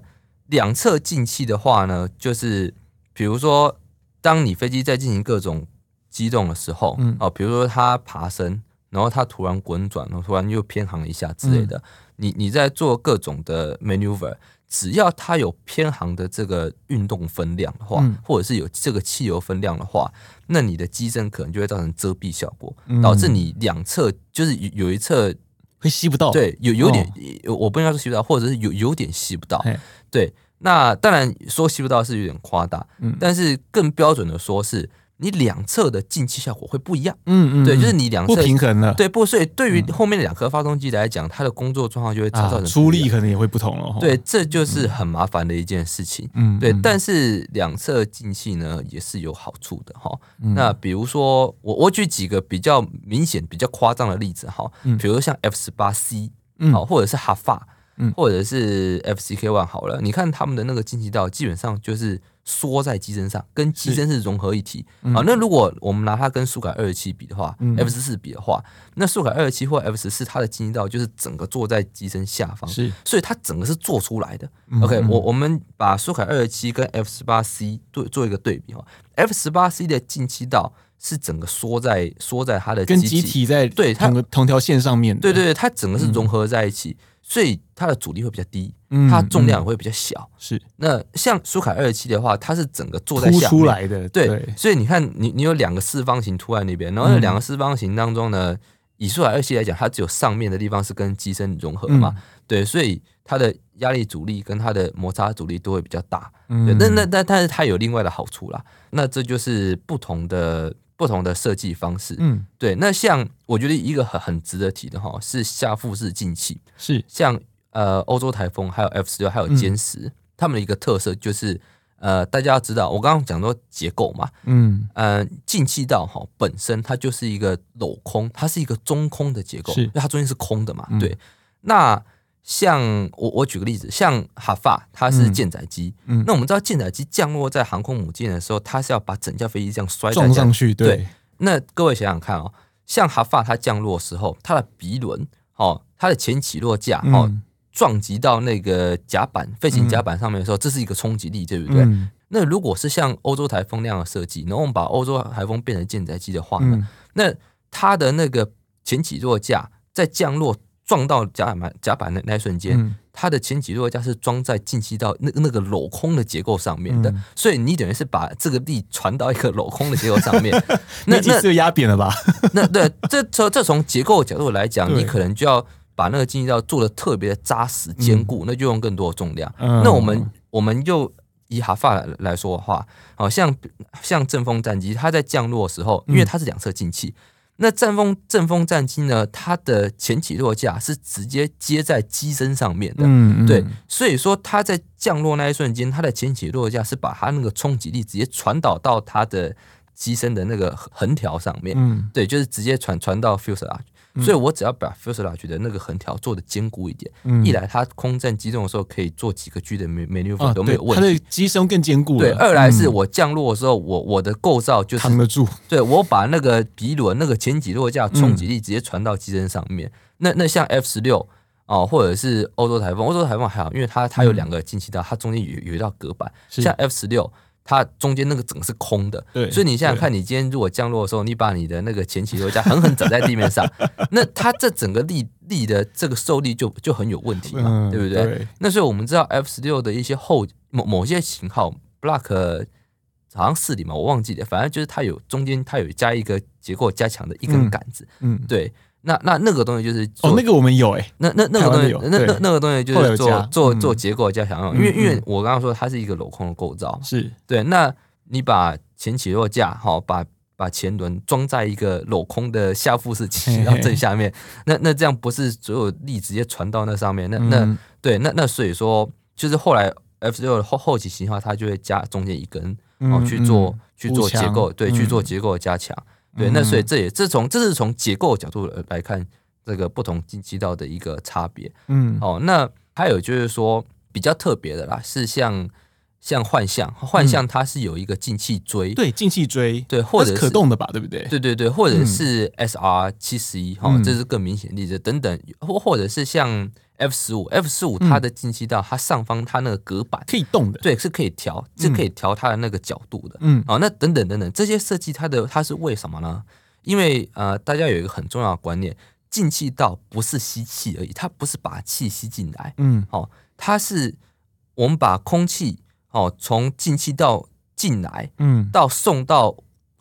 两侧进气的话呢，就是比如说，当你飞机在进行各种机动的时候，嗯，哦，比如说它爬升，然后它突然滚转，然后突然又偏航一下之类的，嗯、你你在做各种的 maneuver，只要它有偏航的这个运动分量的话，嗯、或者是有这个汽油分量的话，那你的机身可能就会造成遮蔽效果，嗯、导致你两侧就是有一侧会吸不到，对，有有点，哦、我不应该说吸不到，或者是有有点吸不到。对，那当然说吸不到是有点夸大，嗯，但是更标准的说是。你两侧的进气效果会不一样，嗯嗯，对，就是你两侧不平衡了，对，不，所以对于后面的两颗发动机来讲，它的工作状况就会造成出力可能也会不同了，对，这就是很麻烦的一件事情，嗯，对，但是两侧进气呢也是有好处的哈，那比如说我我举几个比较明显、比较夸张的例子哈，比如说像 F 十八 C，好，或者是哈法，或者是 F C K One 好了，你看他们的那个进气道基本上就是。缩在机身上，跟机身是融合一体。好，那如果我们拿它跟苏改二十七比的话，F 十四比的话，那苏改二十七或 F 十四它的进气道就是整个坐在机身下方，是，所以它整个是做出来的。OK，我我们把苏改二十七跟 F 十八 C 对做一个对比哈，F 十八 C 的进气道是整个缩在缩在它的跟机体在对它同条线上面，对对对，它整个是融合在一起。所以它的阻力会比较低，它重量会比较小。是那像苏凯二七的话，它是整个坐在下面出来的。对，所以你看，你你有两个四方形凸在那边，然后那两个四方形当中呢，以苏凯二七来讲，它只有上面的地方是跟机身融合嘛。对，所以它的压力阻力跟它的摩擦阻力都会比较大。对，那那但但是它有另外的好处啦，那这就是不同的。不同的设计方式，嗯，对。那像我觉得一个很很值得提的哈，是下腹式进气，是。像呃欧洲台风，还有 F 十六，还有歼十，他们的一个特色就是呃大家要知道，我刚刚讲到结构嘛，嗯。呃进气道哈本身它就是一个镂空，它是一个中空的结构，是。因为它中间是空的嘛，对，那。像我我举个例子，像哈法它是舰载机，嗯，那我们知道舰载机降落在航空母舰的时候，它是要把整架飞机这样摔撞上去，对，对。那各位想想看哦，像哈法它降落的时候，它的鼻轮哦，它的前起落架哦，撞击到那个甲板飞行甲板上面的时候，这是一个冲击力，对不对？嗯，那如果是像欧洲台风那样的设计，然后我们把欧洲台风变成舰载机的话呢，那它的那个前起落架在降落。撞到甲板甲板的那一瞬间，嗯、它的前起落架是装在进气道那那个镂空的结构上面的，嗯、所以你等于是把这个力传到一个镂空的结构上面，那那就压扁了吧？那对，这从这从结构角度来讲，你可能就要把那个进气道做的特别的扎实坚固，嗯、那就用更多的重量。嗯、那我们我们就以哈法来说的话，好像像阵风战机，它在降落的时候，因为它是两侧进气。那阵风阵风战机呢，它的前起落架是直接接在机身上面的，嗯嗯对，所以说它在降落那一瞬间，它的前起落架是把它那个冲击力直接传导到它的机身的那个横条上面，嗯，对，就是直接传传到 fuselage。所以我只要把 fuselage 的那个横条做的坚固一点，嗯、一来它空战机动的时候可以做几个 G 的 maneuver 都没有问题，它的机身更坚固。对，二来是我降落的时候，我我的构造就是扛得住。对，我把那个鼻轮那个前几落架冲击力直接传到机身上面。嗯、那那像 F 十六哦，或者是欧洲台风，欧洲台风还好，因为它它有两个进气道，它中间有有一道隔板。像 F 十六。它中间那个整个是空的，对，所以你想想看，你今天如果降落的时候，你把你的那个前起落架狠狠砸在地面上，那它这整个力力的这个受力就就很有问题嘛，嗯、对不对？对，那所以我们知道 F 十六的一些后某某些型号，Block 好像四零嘛，我忘记了，反正就是它有中间它有加一个结构加强的一根杆子，嗯，嗯对。那那那个东西就是哦，那个我们有哎、欸，那那那个东西，那那那个东西就是做做做结构加强用，因为因为我刚刚说它是一个镂空的构造，是对。那你把前起落架哈，把把前轮装在一个镂空的下腹式起到正下面，那那这样不是所有力直接传到那上面？那那对，那那所以说，就是后来 F 六后后期型号，它就会加中间一根哦去做去做结构，对，去做结构的加强。对，那所以这也这从这是从结构角度来看这个不同进气道的一个差别。嗯，哦，那还有就是说比较特别的啦，是像像幻象，幻象它是有一个进气锥，对，进气锥，对，或者是可动的吧，对不对？对对对，或者是 SR 七十一，哈，这是更明显例子。等等，或或者是像。F 十五，F 十五它的进气道，它上方它那个隔板可以动的，对，是可以调，是可以调它的那个角度的。嗯，哦，那等等等等，这些设计它的它是为什么呢？因为呃，大家有一个很重要的观念，进气道不是吸气而已，它不是把气吸进来，嗯，哦，它是我们把空气哦从进气道进来，嗯，到送到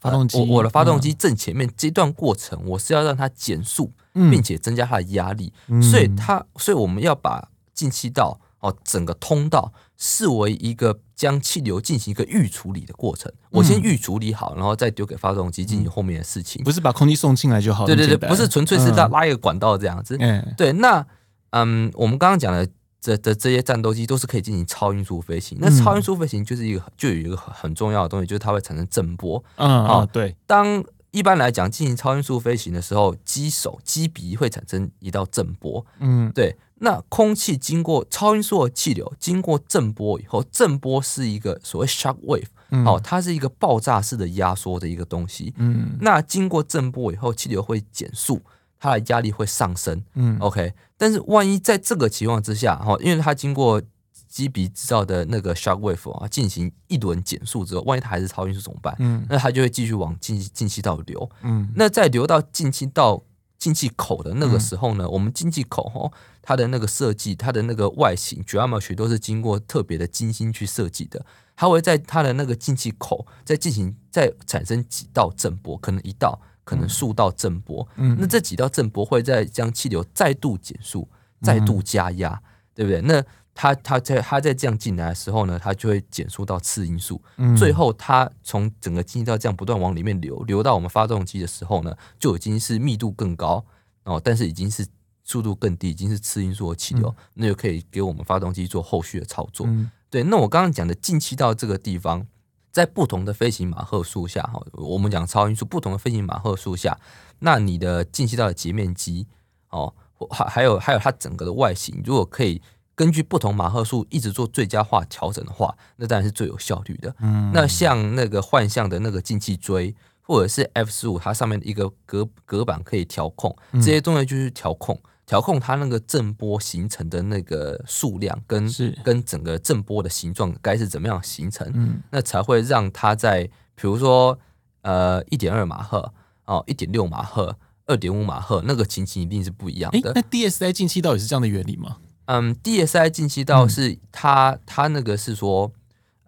发动机，我我的发动机正前面这段过程，我是要让它减速。并且增加它的压力，嗯、所以它，所以我们要把进气道哦整个通道视为一个将气流进行一个预处理的过程。嗯、我先预处理好，然后再丢给发动机进行后面的事情。不是把空气送进来就好？对对对，不是纯粹是拉拉一个管道这样子。嗯、对，那嗯，我们刚刚讲的这的这些战斗机都是可以进行超音速飞行。那超音速飞行就是一个就有一个很重要的东西，就是它会产生震波。嗯啊，对，当。一般来讲，进行超音速飞行的时候，机手、机鼻会产生一道震波。嗯，对。那空气经过超音速的气流经过震波以后，震波是一个所谓 shock wave，嗯，哦，它是一个爆炸式的压缩的一个东西。嗯，那经过震波以后，气流会减速，它的压力会上升。嗯，OK。但是万一在这个情况之下，哈，因为它经过机鼻制造的那个 shock wave 啊，进行一轮减速之后，万一它还是超音速怎么办？嗯，那它就会继续往进进气道流。嗯，那在流到进气道进气口的那个时候呢，嗯、我们进气口哈，它的那个设计，它的那个外形，geometry 都是经过特别的精心去设计的。它会在它的那个进气口再进行再产生几道震波，可能一道，可能数道震波。嗯，那这几道震波会再将气流再度减速，再度加压，嗯、对不对？那它它在它在这样进来的时候呢，它就会减速到次音速，嗯、最后它从整个进气道这样不断往里面流，流到我们发动机的时候呢，就已经是密度更高哦，但是已经是速度更低，已经是次音速的气流，嗯、那就可以给我们发动机做后续的操作。嗯、对，那我刚刚讲的进气道这个地方，在不同的飞行马赫数下哈，我们讲超音速，不同的飞行马赫数下，那你的进气道的截面积哦，还还有还有它整个的外形，如果可以。根据不同马赫数一直做最佳化调整的话，那当然是最有效率的。嗯，那像那个幻象的那个进气锥，或者是 F 十五，它上面的一个隔隔板可以调控，这些东西就是调控，调控它那个震波形成的那个数量跟是跟整个震波的形状该是怎么样形成，嗯，那才会让它在比如说呃一点二马赫哦，一点六马赫，二点五马赫那个情形一定是不一样的。欸、那 DSI 进气道也是这样的原理吗？嗯，DSI 进气道是它，它那个是说，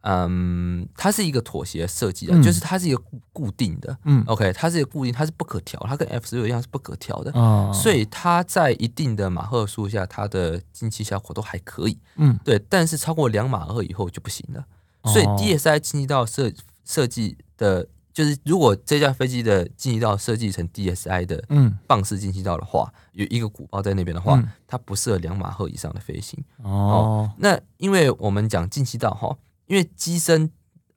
嗯，它是一个妥协设计的，嗯、就是它是一个固固定的，嗯，OK，它是一个固定，它是不可调，它跟 F 十六一样是不可调的，哦，所以它在一定的马赫数下，它的进气效果都还可以，嗯，对，但是超过两马赫以后就不行了，所以 DSI 进气道设设计的。就是如果这架飞机的进气道设计成 DSI 的嗯。棒式进气道的话，有一个鼓包在那边的话，嗯、它不适合两马赫以上的飞行。哦，哦。那因为我们讲进气道哈，因为机身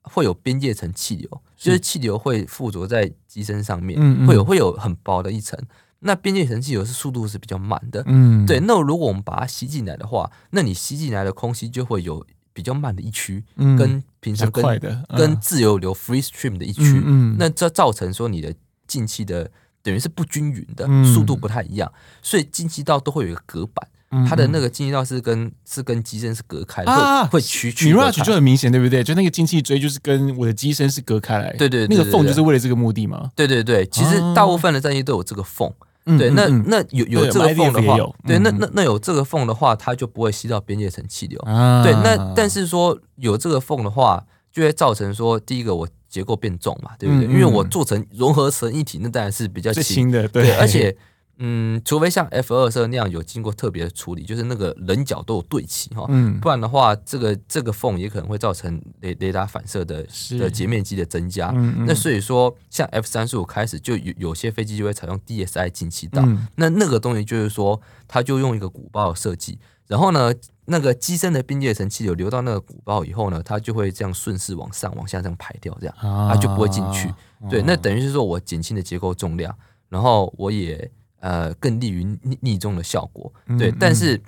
会有边界层气流，就是气流会附着在机身上面，嗯嗯会有会有很薄的一层。那边界层气流是速度是比较慢的，嗯，对。那如果我们把它吸进来的话，那你吸进来的空气就会有。比较慢的一区，嗯、跟平常跟、嗯、跟自由流 free stream 的一区，嗯嗯、那这造成说你的进气的等于是不均匀的，嗯、速度不太一样，所以进气道都会有一个隔板，嗯、它的那个进气道是跟是跟机身是隔开的，啊、会会区区。Mirage 就很明显，对不对？就那个进气锥就是跟我的机身是隔开来，对对，对，对，对，那个缝就是为了这个目的嘛。对对对，其实大部分的战机都有这个缝。对，那那有有这个缝的话，对，那那那有这个缝的话，它就不会吸到边界层气流。对，那但是说有这个缝的话，就会造成说，第一个我结构变重嘛，对不对？因为我做成融合成一体，那当然是比较轻的，对，而且。嗯，除非像 F 二四那样有经过特别的处理，就是那个棱角都有对齐哈，嗯，不然的话，这个这个缝也可能会造成雷雷达反射的的截面积的增加。嗯嗯、那所以说，像 F 三十五开始就有有些飞机就会采用 DSI 进气道，嗯、那那个东西就是说，它就用一个鼓包设计，然后呢，那个机身的边界层气流流到那个鼓包以后呢，它就会这样顺势往上往下这样排掉，这样它就不会进去。啊、对，那等于是说我减轻的结构重量，然后我也。呃，更利于逆逆中的效果，对，但是，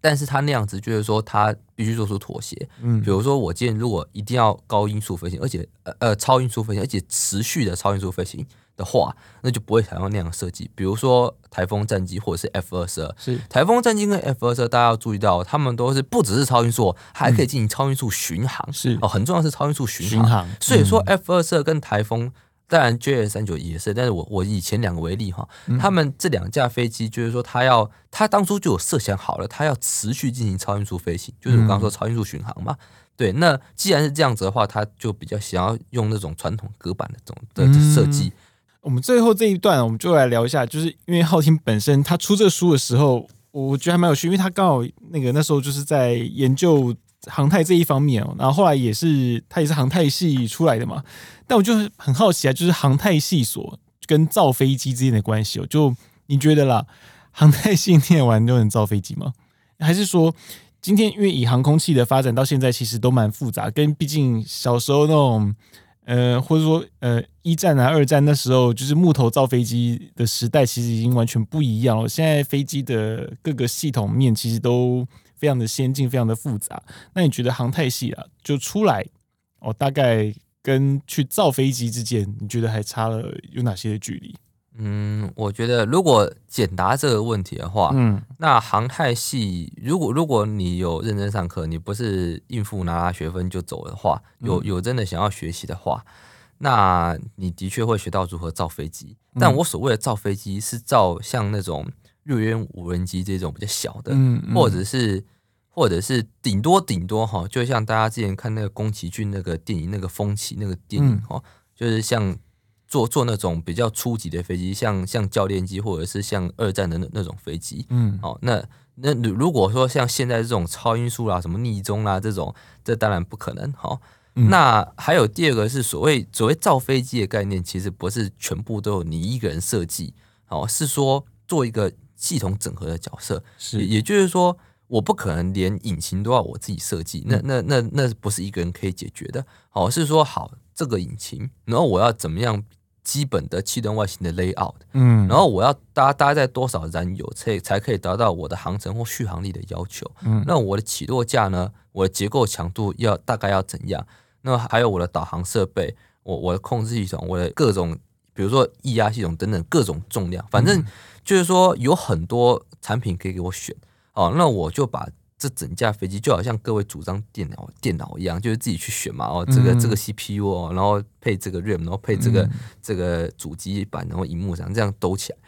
但是他那样子就是说，他必须做出妥协，嗯，比如说我今天如果一定要高音速飞行，而且呃呃超音速飞行，而且持续的超音速飞行的话，那就不会采用那样的设计。比如说台风战机或者是 F 二十二，是。台风战机跟 F 二十二，大家要注意到，他们都是不只是超音速，还可以进行超音速巡航，是。哦，很重要是超音速巡航，巡航，所以说 F 二十二跟台风。当然，JS 三九也是，但是我我以前两个为例哈，嗯、他们这两架飞机就是说，他要他当初就有设想好了，他要持续进行超音速飞行，就是我刚刚说超音速巡航嘛。嗯、对，那既然是这样子的话，他就比较想要用那种传统隔板的这种的设计。我们最后这一段，我们就来聊一下，就是因为浩廷本身他出这个书的时候，我觉得还蛮有趣，因为他刚好那个那时候就是在研究。航太这一方面哦，然后后来也是他也是航太系出来的嘛，但我就是很好奇啊，就是航太系所跟造飞机之间的关系哦，就你觉得啦，航太系念完就能造飞机吗？还是说今天因为以航空器的发展到现在，其实都蛮复杂，跟毕竟小时候那种呃，或者说呃一战啊、二战那时候就是木头造飞机的时代，其实已经完全不一样了。现在飞机的各个系统面其实都。非常的先进，非常的复杂。那你觉得航太系啊，就出来哦，大概跟去造飞机之间，你觉得还差了有哪些距离？嗯，我觉得如果简答这个问题的话，嗯，那航太系如果如果你有认真上课，你不是应付拿拿学分就走的话，有有真的想要学习的话，那你的确会学到如何造飞机。但我所谓的造飞机是造像那种。瑞渊无人机这种比较小的，嗯嗯、或者是，或者是顶多顶多哈，就像大家之前看那个宫崎骏那个电影那个风起那个电影哈，嗯、就是像做做那种比较初级的飞机，像像教练机或者是像二战的那那种飞机，嗯，好，那那如果说像现在这种超音速啦、什么逆中啦这种，这当然不可能哈。嗯、那还有第二个是所谓所谓造飞机的概念，其实不是全部都有你一个人设计，哦，是说做一个。系统整合的角色。是，也就是说，我不可能连引擎都要我自己设计，那那那那不是一个人可以解决的。好，是说好这个引擎，然后我要怎么样基本的气动外形的 layout，嗯，然后我要搭搭载多少燃油才才可以达到我的航程或续航力的要求，嗯，那我的起落架呢，我的结构强度要大概要怎样？那还有我的导航设备，我我的控制系统，我的各种，比如说液压系统等等各种重量，反正。就是说有很多产品可以给我选哦，那我就把这整架飞机就好像各位主张电脑电脑一样，就是自己去选嘛哦，这个这个 CPU 哦，然后配这个 RAM，然后配这个这个主机板，然后荧幕上这样兜起来。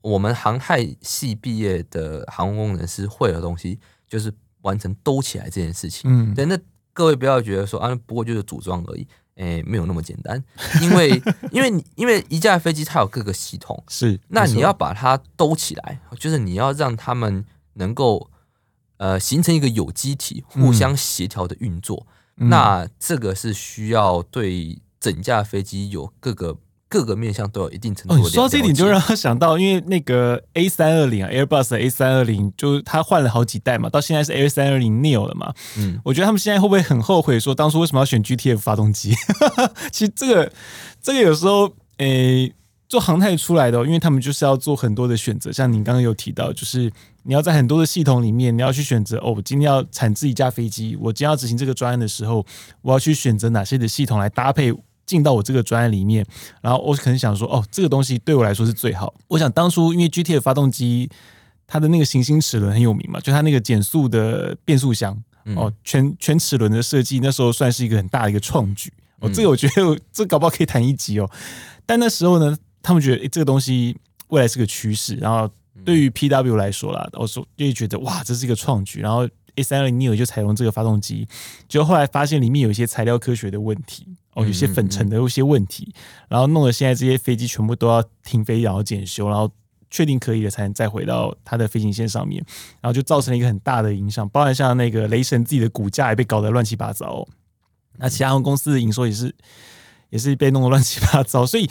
我们航太系毕业的航空工程师会的东西，就是完成兜起来这件事情。嗯，对，那各位不要觉得说啊，不过就是组装而已。诶、欸，没有那么简单，因为因为因为一架飞机它有各个系统，是，那你要把它兜起来，就是你要让他们能够呃形成一个有机体，互相协调的运作，嗯、那这个是需要对整架飞机有各个各个面向都有一定程度的。哦，说到这一点，就让他想到，因为那个 A 三二零啊，Airbus 的 A 三二零，就是他换了好几代嘛，到现在是 A 三二零 Neo 了嘛。嗯，我觉得他们现在会不会很后悔，说当初为什么要选 GTF 发动机？其实这个这个有时候，诶、欸。做航太出来的，因为他们就是要做很多的选择，像您刚刚有提到，就是你要在很多的系统里面，你要去选择哦，我今天要产制一架飞机，我今天要执行这个专案的时候，我要去选择哪些的系统来搭配进到我这个专案里面，然后我可能想说，哦，这个东西对我来说是最好。我想当初因为 GT 的发动机它的那个行星齿轮很有名嘛，就它那个减速的变速箱哦，全全齿轮的设计，那时候算是一个很大的一个创举哦，这个我觉得 这搞不好可以谈一集哦，但那时候呢。他们觉得，诶，这个东西未来是个趋势。然后对于 PW 来说啦，我说就觉得哇，这是一个创举。然后 A320 Neo 就采用这个发动机，就后来发现里面有一些材料科学的问题，哦，有些粉尘的有些问题，然后弄得现在这些飞机全部都要停飞，然后检修，然后确定可以了才能再回到它的飞行线上面。然后就造成了一个很大的影响，包含像那个雷神自己的股价也被搞得乱七八糟。那其他航空公司的营收也是也是被弄得乱七八糟，所以。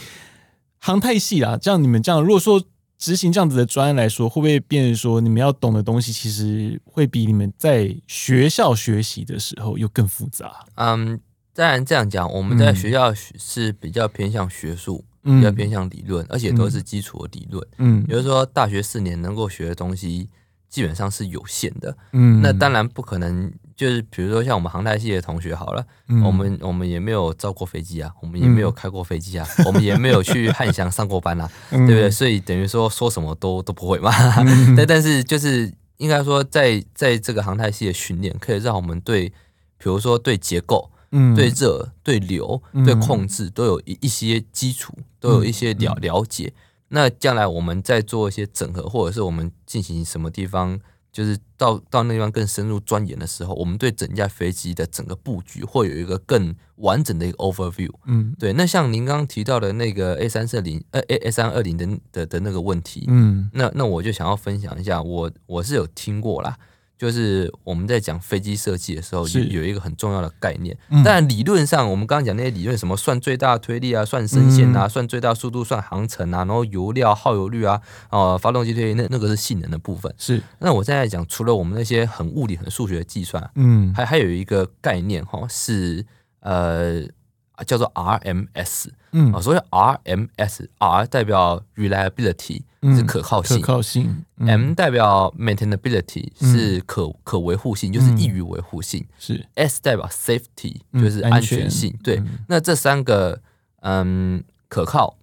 航太系啦，这样你们这样，如果说执行这样子的专案来说，会不会变成说你们要懂的东西，其实会比你们在学校学习的时候又更复杂？嗯，当然这样讲，我们在学校是比较偏向学术，嗯、比较偏向理论，而且都是基础的理论。嗯，比如说大学四年能够学的东西。基本上是有限的，嗯，那当然不可能，就是比如说像我们航太系的同学好了，嗯、我们我们也没有造过飞机啊，我们也没有开过飞机啊，嗯、我们也没有去汉翔上过班啊，嗯、对不对？所以等于说说什么都都不会嘛，嗯、但但是就是应该说在在这个航太系的训练，可以让我们对，比如说对结构、嗯、对热、对流、对控制都有一一些基础，都有一些了了解。那将来我们在做一些整合，或者是我们进行什么地方，就是到到那地方更深入钻研的时候，我们对整架飞机的整个布局会有一个更完整的一个 overview。嗯，对。那像您刚刚提到的那个 A 三四零呃 A A 三二零的的的那个问题，嗯，那那我就想要分享一下，我我是有听过啦。就是我们在讲飞机设计的时候，有一个很重要的概念。但理论上，我们刚刚讲那些理论，什么算最大推力啊，算升限啊，算最大速度，算航程啊，然后油料耗油率啊，哦，发动机推力，那那个是性能的部分。是。那我现在讲，除了我们那些很物理、很数学的计算，嗯，还还有一个概念哈，是呃。叫做 RMS，嗯，啊，所以 RMS，R 代表 reliability 是可靠性，可靠性，M 代表 maintainability 是可可维护性，就是易于维护性，是。S 代表 safety 就是安全。性，对，那这三个，嗯，可靠、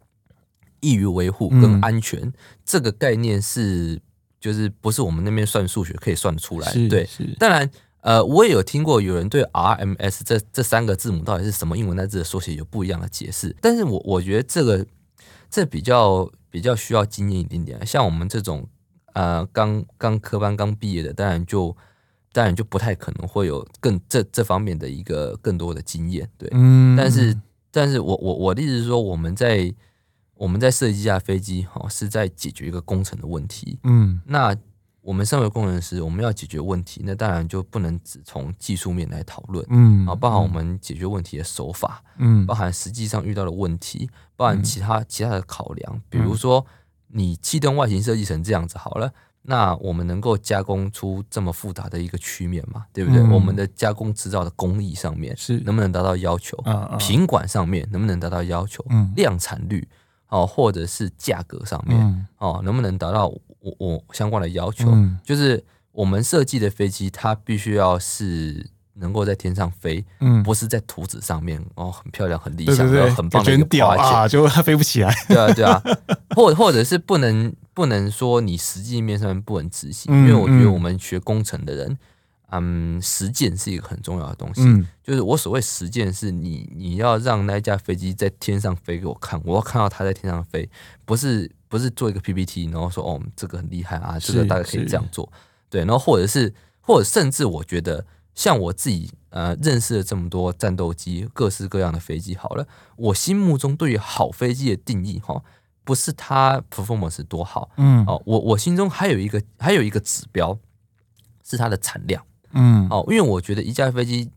易于维护跟安全这个概念是，就是不是我们那边算数学可以算得出来，对，当然。呃，我也有听过有人对 RMS 这这三个字母到底是什么英文单字的缩写有不一样的解释，但是我我觉得这个这比较比较需要经验一点点，像我们这种呃刚刚科班刚毕业的，当然就当然就不太可能会有更这这方面的一个更多的经验，对，嗯，但是但是我我我的意思是说，我们在我们在设计一架飞机哈，是在解决一个工程的问题，嗯，那。我们身为工程师，我们要解决问题，那当然就不能只从技术面来讨论，嗯，啊，包含我们解决问题的手法，嗯，包含实际上遇到的问题，包含其他其他的考量，比如说你气动外形设计成这样子好了，那我们能够加工出这么复杂的一个曲面嘛，对不对？我们的加工制造的工艺上面是能不能达到要求？品管上面能不能达到要求？嗯量产率。哦，或者是价格上面，嗯、哦，能不能达到我我相关的要求？嗯、就是我们设计的飞机，它必须要是能够在天上飞，嗯，不是在图纸上面哦，很漂亮、很理想、对对对很棒的一个挂件啊，就它飞不起来。对啊，对啊，或或者是不能不能说你实际面上面不能执行，嗯、因为我觉得我们学工程的人。嗯，实践是一个很重要的东西。嗯，就是我所谓实践，是你你要让那架飞机在天上飞给我看，我要看到它在天上飞，不是不是做一个 PPT，然后说哦，这个很厉害啊，这个大家可以这样做。对，然后或者是或者甚至我觉得，像我自己呃认识了这么多战斗机，各式各样的飞机，好了，我心目中对于好飞机的定义哈，不是它 performance 多好，嗯，哦，我我心中还有一个还有一个指标是它的产量。嗯，哦，因为我觉得一架飞机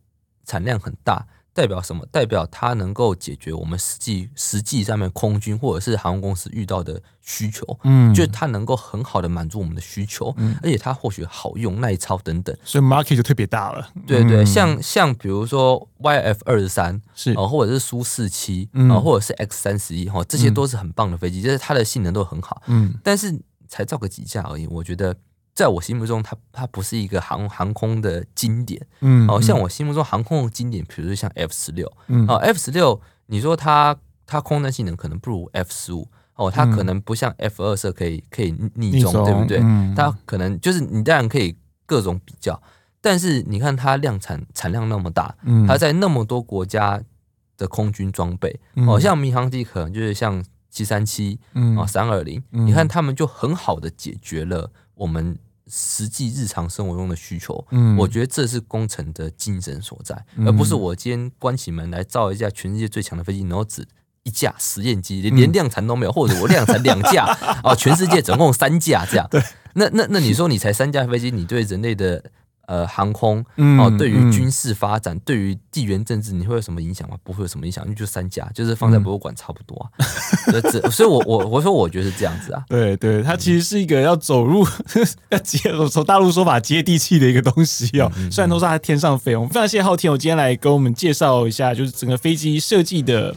产量很大，代表什么？代表它能够解决我们实际实际上面空军或者是航空公司遇到的需求，嗯，就是它能够很好的满足我们的需求，嗯，而且它或许好用、耐操等等，所以 market 就特别大了。对对，嗯、像像比如说 YF 二十三是。哦，或者是苏四七啊，或者是 X 三十一哈，这些都是很棒的飞机，就是它的性能都很好，嗯，但是才造个几架而已，我觉得。在我心目中，它它不是一个航航空的经典，嗯，哦，像我心目中航空的经典，比如说像 F 十六，嗯，哦，F 十六，你说它它空战性能可能不如 F 十五，哦，它可能不像 F 二十可以可以逆中，对不对？它可能就是你当然可以各种比较，但是你看它量产产量那么大，它在那么多国家的空军装备，哦，像民航机可能就是像七三七，啊，三二零，你看他们就很好的解决了我们。实际日常生活中的需求，嗯，我觉得这是工程的精神所在，嗯、而不是我今天关起门来造一架全世界最强的飞机，然后只一架实验机，连量产都没有，或者我量产两架，啊，全世界总共三架这样。对，那那那你说你才三架飞机，你对人类的？呃，航空哦，对于军事发展，嗯、对于地缘政治，你会有什么影响吗？不会有什么影响，因为就三家，就是放在博物馆差不多啊。嗯、所以我，我我我说，我觉得是这样子啊。对对，它其实是一个要走入 要接，从大陆说法接地气的一个东西哦。虽然都是在天上飞，我们非常谢谢昊天，我今天来跟我们介绍一下，就是整个飞机设计的。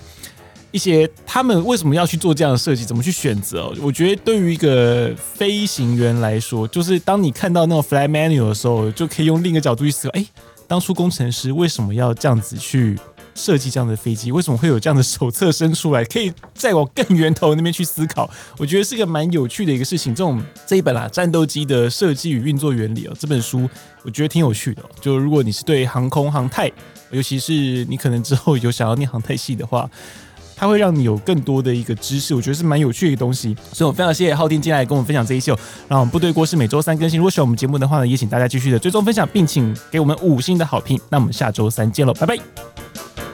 一些他们为什么要去做这样的设计？怎么去选择？我觉得对于一个飞行员来说，就是当你看到那种 flat manual 的时候，就可以用另一个角度去思考：哎，当初工程师为什么要这样子去设计这样的飞机？为什么会有这样的手册生出来？可以再往更源头那边去思考。我觉得是一个蛮有趣的一个事情。这种这一本啊，战斗机的设计与运作原理哦，这本书我觉得挺有趣的。就如果你是对航空航太，尤其是你可能之后有想要念航太系的话。它会让你有更多的一个知识，我觉得是蛮有趣的一个东西，所以我非常谢谢浩天进来跟我们分享这一秀。然后我们部队锅是每周三更新，如果喜欢我们节目的话呢，也请大家继续的追踪分享，并请给我们五星的好评。那我们下周三见喽，拜拜。